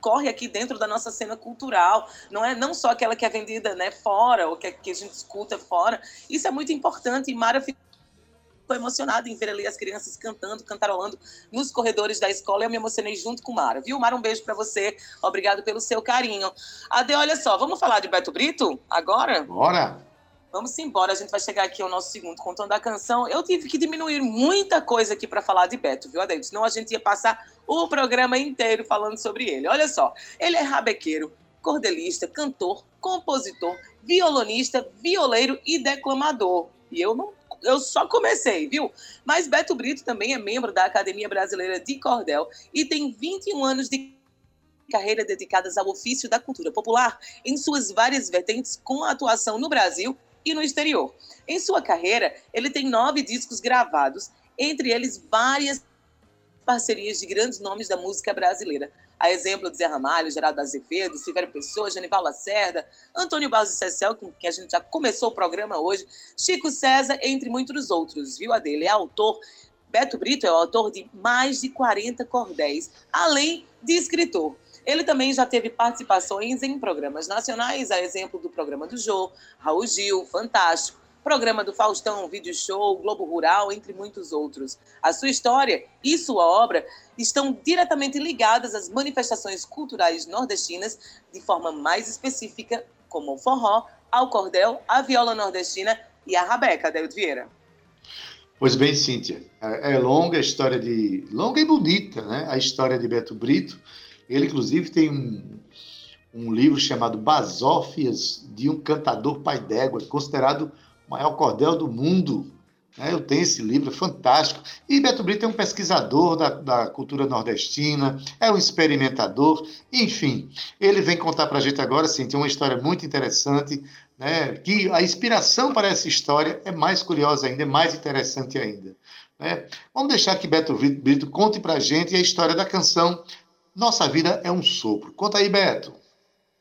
corre aqui dentro da nossa cena cultural, não é não só aquela que é vendida né, fora, ou que, que a gente escuta fora. Isso é muito importante e Mara ficou emocionada em ver ali as crianças cantando, cantarolando nos corredores da escola. Eu me emocionei junto com Mara. Viu, Mara? Um beijo para você. Obrigado pelo seu carinho. Ade, olha só, vamos falar de Beto Brito agora? Bora! Vamos embora, a gente vai chegar aqui ao nosso segundo contando a canção. Eu tive que diminuir muita coisa aqui para falar de Beto, viu, Adeildo? Senão a gente ia passar o programa inteiro falando sobre ele. Olha só, ele é rabequeiro, cordelista, cantor, compositor, violonista, violeiro e declamador. E eu não eu só comecei, viu? Mas Beto Brito também é membro da Academia Brasileira de Cordel e tem 21 anos de carreira dedicadas ao ofício da cultura popular em suas várias vertentes, com atuação no Brasil e no exterior. Em sua carreira, ele tem nove discos gravados, entre eles várias parcerias de grandes nomes da música brasileira, a exemplo de Zé Ramalho, Geraldo Azevedo, Silvério Pessoa, Genival Lacerda, Antônio Barros de Cecel, com que a gente já começou o programa hoje, Chico César, entre muitos outros, viu? A dele é autor Beto Brito é o autor de mais de 40 cordéis, além de escritor. Ele também já teve participações em programas nacionais, a exemplo do programa do Jô, Raul Gil, Fantástico, programa do Faustão, Vídeo Show, Globo Rural, entre muitos outros. A sua história e sua obra estão diretamente ligadas às manifestações culturais nordestinas, de forma mais específica, como o forró, ao cordel, a viola nordestina e a rabeca, Adelio Vieira. Pois bem, Cíntia, é, é longa a história de. longa e bonita, né? A história de Beto Brito. Ele, inclusive, tem um, um livro chamado Basófias de um Cantador Pai d'Égua, considerado maior cordel do mundo. É, eu tenho esse livro, é fantástico. E Beto Brito é um pesquisador da, da cultura nordestina, é um experimentador, enfim. Ele vem contar para a gente agora, sim, tem uma história muito interessante, né, que a inspiração para essa história é mais curiosa ainda, é mais interessante ainda. Né? Vamos deixar que Beto Brito conte para a gente a história da canção Nossa Vida é um Sopro. Conta aí, Beto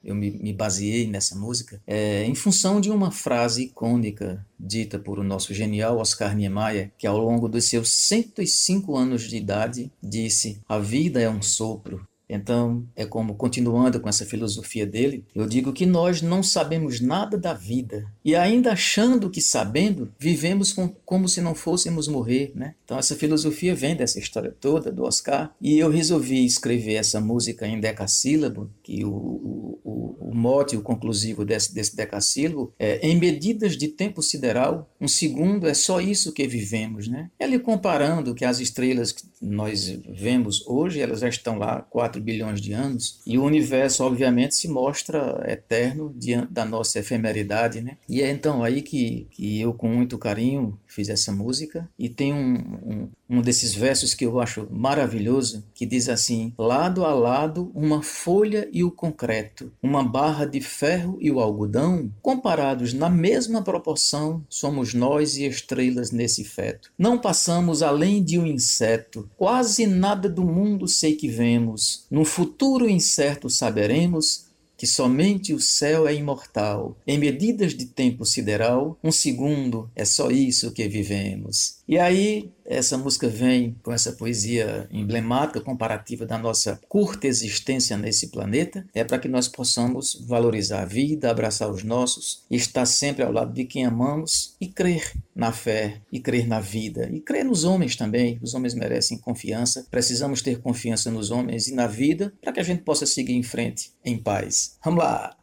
eu me, me baseei nessa música, é, em função de uma frase icônica dita por o nosso genial Oscar Niemeyer, que ao longo dos seus 105 anos de idade disse: A vida é um sopro, então, é como, continuando com essa filosofia dele, eu digo que nós não sabemos nada da vida e, ainda achando que sabendo, vivemos com, como se não fôssemos morrer. Né? Então, essa filosofia vem dessa história toda do Oscar e eu resolvi escrever essa música em decassílabo, que o, o, o, o mote, o conclusivo desse, desse decassílabo é em medidas de tempo sideral, um segundo é só isso que vivemos. Né? Ele comparando que as estrelas nós vemos hoje, elas já estão lá 4 bilhões de anos, e o universo, obviamente, se mostra eterno diante da nossa efemeridade, né? E é então aí que, que eu, com muito carinho, fiz essa música, e tem um, um, um desses versos que eu acho maravilhoso, que diz assim: lado a lado, uma folha e o concreto, uma barra de ferro e o algodão, comparados na mesma proporção, somos nós e estrelas nesse feto. Não passamos além de um inseto, quase nada do mundo sei que vemos. No futuro incerto saberemos que somente o céu é imortal. Em medidas de tempo sideral, um segundo é só isso que vivemos. E aí, essa música vem com essa poesia emblemática, comparativa da nossa curta existência nesse planeta, é para que nós possamos valorizar a vida, abraçar os nossos, estar sempre ao lado de quem amamos e crer na fé, e crer na vida, e crer nos homens também. Os homens merecem confiança, precisamos ter confiança nos homens e na vida para que a gente possa seguir em frente em paz. Vamos lá!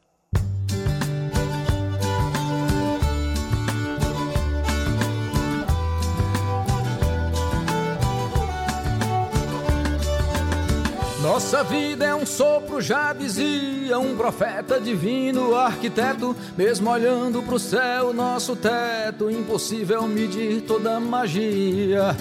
Nossa vida é um sopro, já dizia um profeta divino, arquiteto. Mesmo olhando pro céu, nosso teto, impossível medir toda magia.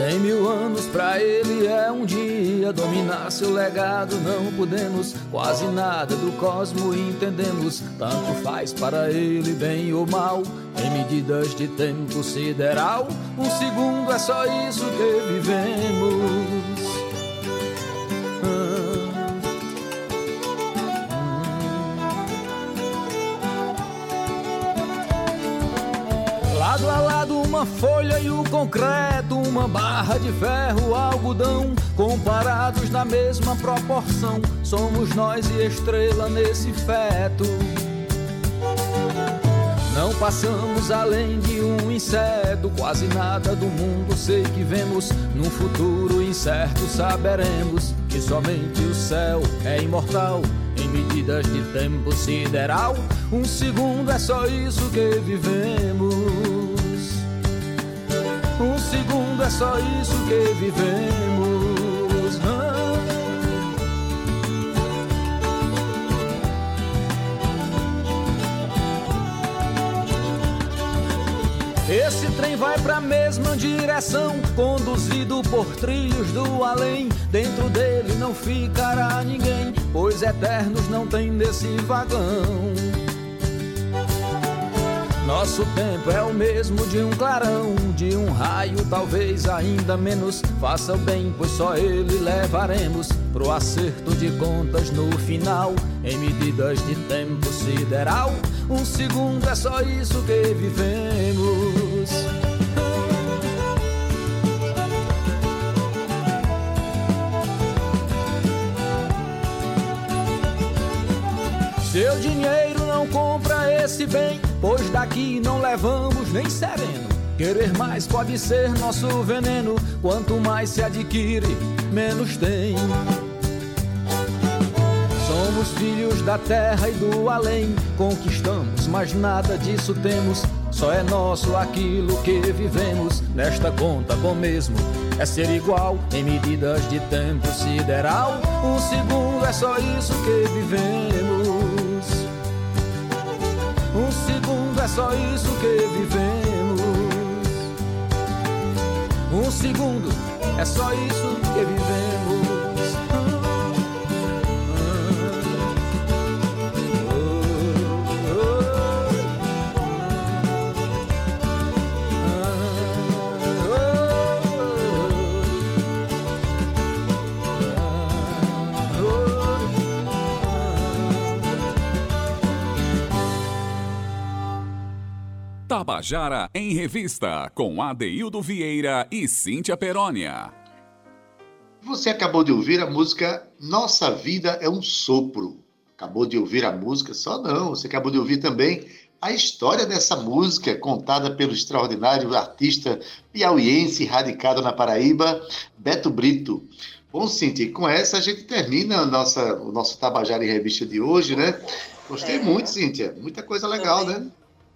Cem mil anos pra ele é um dia. Dominar seu legado não podemos. Quase nada do cosmo entendemos. Tanto faz para ele, bem ou mal. Em medidas de tempo sideral, um segundo é só isso que vivemos. Lado a lado uma folha e o concreto, uma barra de ferro, algodão, comparados na mesma proporção, somos nós e estrela nesse feto. Não passamos além de um inseto, quase nada do mundo sei que vemos. No futuro incerto saberemos que somente o céu é imortal. Em medidas de tempo sideral, um segundo é só isso que vivemos. Um segundo é só isso que vivemos. Esse trem vai pra mesma direção, conduzido por trilhos do além. Dentro dele não ficará ninguém, pois eternos não tem nesse vagão. Nosso tempo é o mesmo de um clarão, de um raio, talvez ainda menos. Faça o bem, pois só ele levaremos pro acerto de contas no final. Em medidas de tempo sideral, um segundo é só isso que vivemos. Seu dinheiro não compra esse bem, pois daqui não levamos nem sereno. Querer mais pode ser nosso veneno, quanto mais se adquire, menos tem. Somos filhos da terra e do além, conquistamos, mas nada disso temos. Só é nosso aquilo que vivemos. Nesta conta bom mesmo é ser igual em medidas de tempo sideral. Um segundo é só isso que vivemos. Um segundo é só isso que vivemos. Um segundo é só isso que vivemos. Tabajara em Revista, com Adeildo Vieira e Cíntia Perónia. Você acabou de ouvir a música Nossa Vida é um Sopro. Acabou de ouvir a música, só não, você acabou de ouvir também a história dessa música contada pelo extraordinário artista piauiense radicado na Paraíba, Beto Brito. Bom, Cintia, com essa a gente termina a nossa, o nosso Tabajara em Revista de hoje, né? Gostei É. muito, Cíntia. Muita coisa legal, Também. né?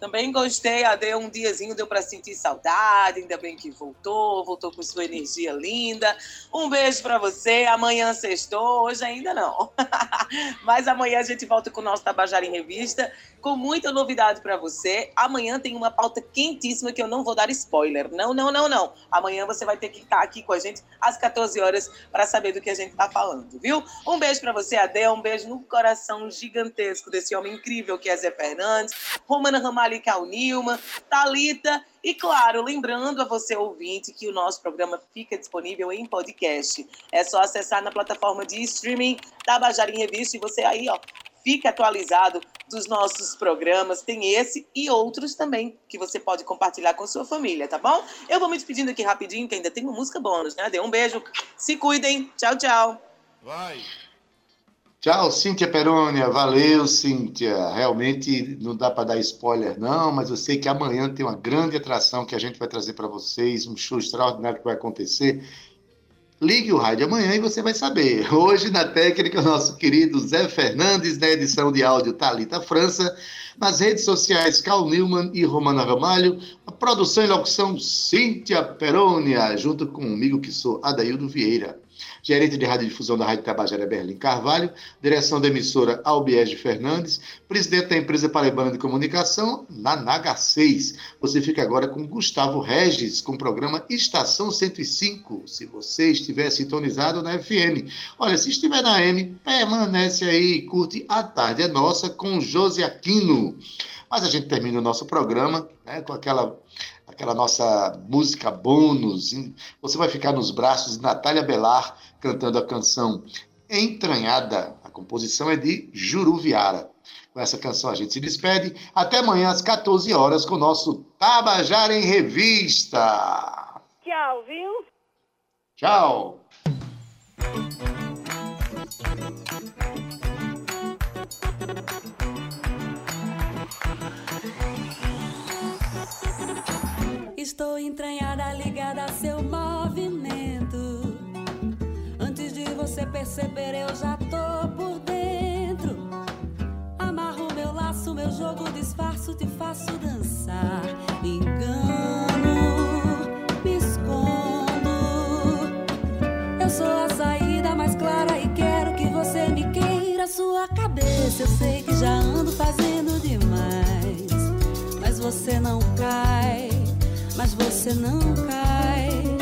Também gostei, Ade, um diazinho deu para sentir saudade, ainda bem que voltou, voltou com sua energia linda. Um beijo para você, amanhã sextou, hoje ainda não. Mas amanhã a gente volta com o nosso Tabajara em Revista, com muita novidade para você. Amanhã tem uma pauta quentíssima que eu não vou dar spoiler. Não, não, não, não. Amanhã você vai ter que estar aqui com a gente às 14 horas para saber do que a gente está falando, viu? Um beijo para você, Ade, um beijo no coração gigantesco desse homem incrível que é Zé Fernandes, Romana Ramalho Cal Nilma, Talita e claro, lembrando a você ouvinte que o nosso programa fica disponível em podcast. É só acessar na plataforma de streaming da Bajarim Revista e você aí, ó, fica atualizado dos nossos programas. Tem esse e outros também que você pode compartilhar com sua família, tá bom? Eu vou me despedindo aqui rapidinho, que ainda tem uma música bônus, né? Dê um beijo, se cuidem, tchau, tchau. Vai. Tchau, Cíntia Perônia. Valeu, Cíntia. Realmente não dá para dar spoiler, não, mas eu sei que amanhã tem uma grande atração que a gente vai trazer para vocês, um show extraordinário que vai acontecer. Ligue o rádio amanhã e você vai saber. Hoje, na técnica, o nosso querido Zé Fernandes, na edição de áudio Talita França, nas redes sociais Cal Newman e Romana Ramalho, a produção e locução Cíntia Perônia, junto comigo que sou Adaildo Vieira gerente de radiodifusão da Rádio Tabajara Berlim Carvalho, direção da emissora Albiege Fernandes, presidente da empresa Paraibana de Comunicação, na Naga 6. Você fica agora com Gustavo Regis, com o programa Estação 105, se você estiver sintonizado na FM. Olha, se estiver na AM, permanece aí, curte A Tarde é Nossa com José Aquino. Mas a gente termina o nosso programa né, com aquela aquela nossa música bônus. Você vai ficar nos braços de Natália Belar cantando a canção Entranhada. A composição é de Juruviara. Com essa canção a gente se despede. Até amanhã às 14 horas com o nosso Tabajara em Revista. Tchau, viu? Tchau. Estou entranhada, você perceber, eu já tô por dentro. Amarro meu laço, meu jogo, disfarço, te faço dançar. Engano, me escondo. Eu sou a saída mais clara e quero que você me queira. Sua cabeça, eu sei que já ando fazendo demais. Mas você não cai mas você não cai,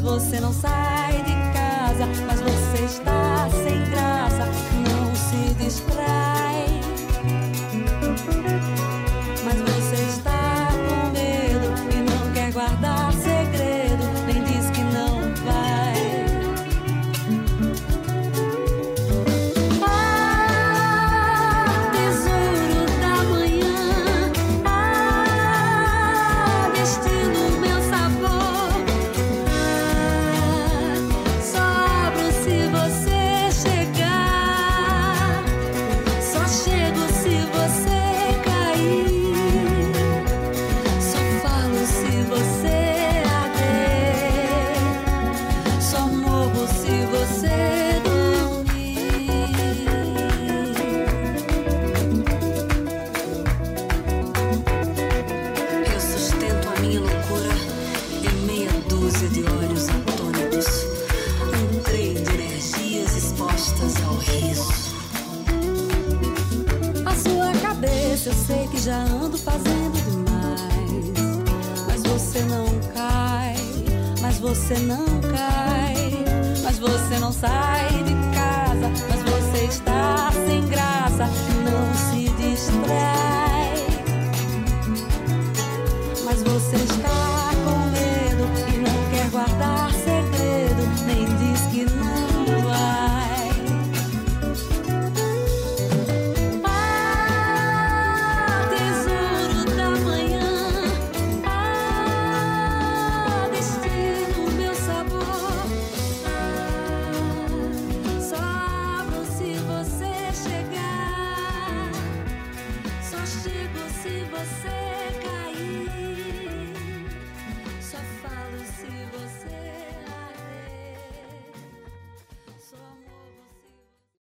você não sai de casa, mas você está sem graça, não se distrai.